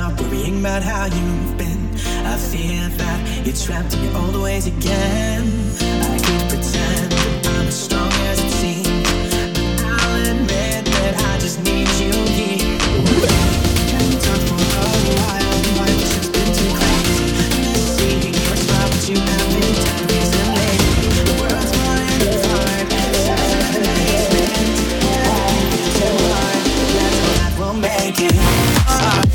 stop worrying about how you've been. I fear that you're trapped in your old ways again. I could pretend that I'm as strong as it seems, but I'll admit that I just need you here. Life has been too crazy. Your smile, but you have been tired recently. The world's falling apart. Will make it. Ah,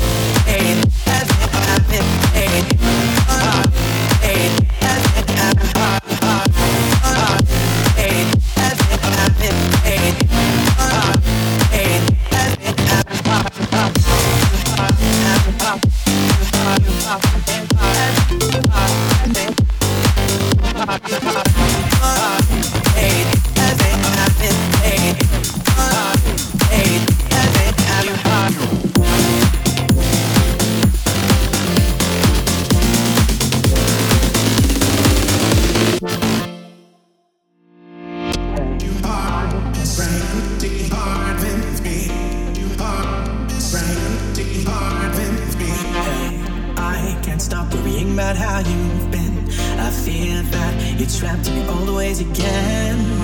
stop worrying about how you've been. I fear that you're trapped in your old ways again.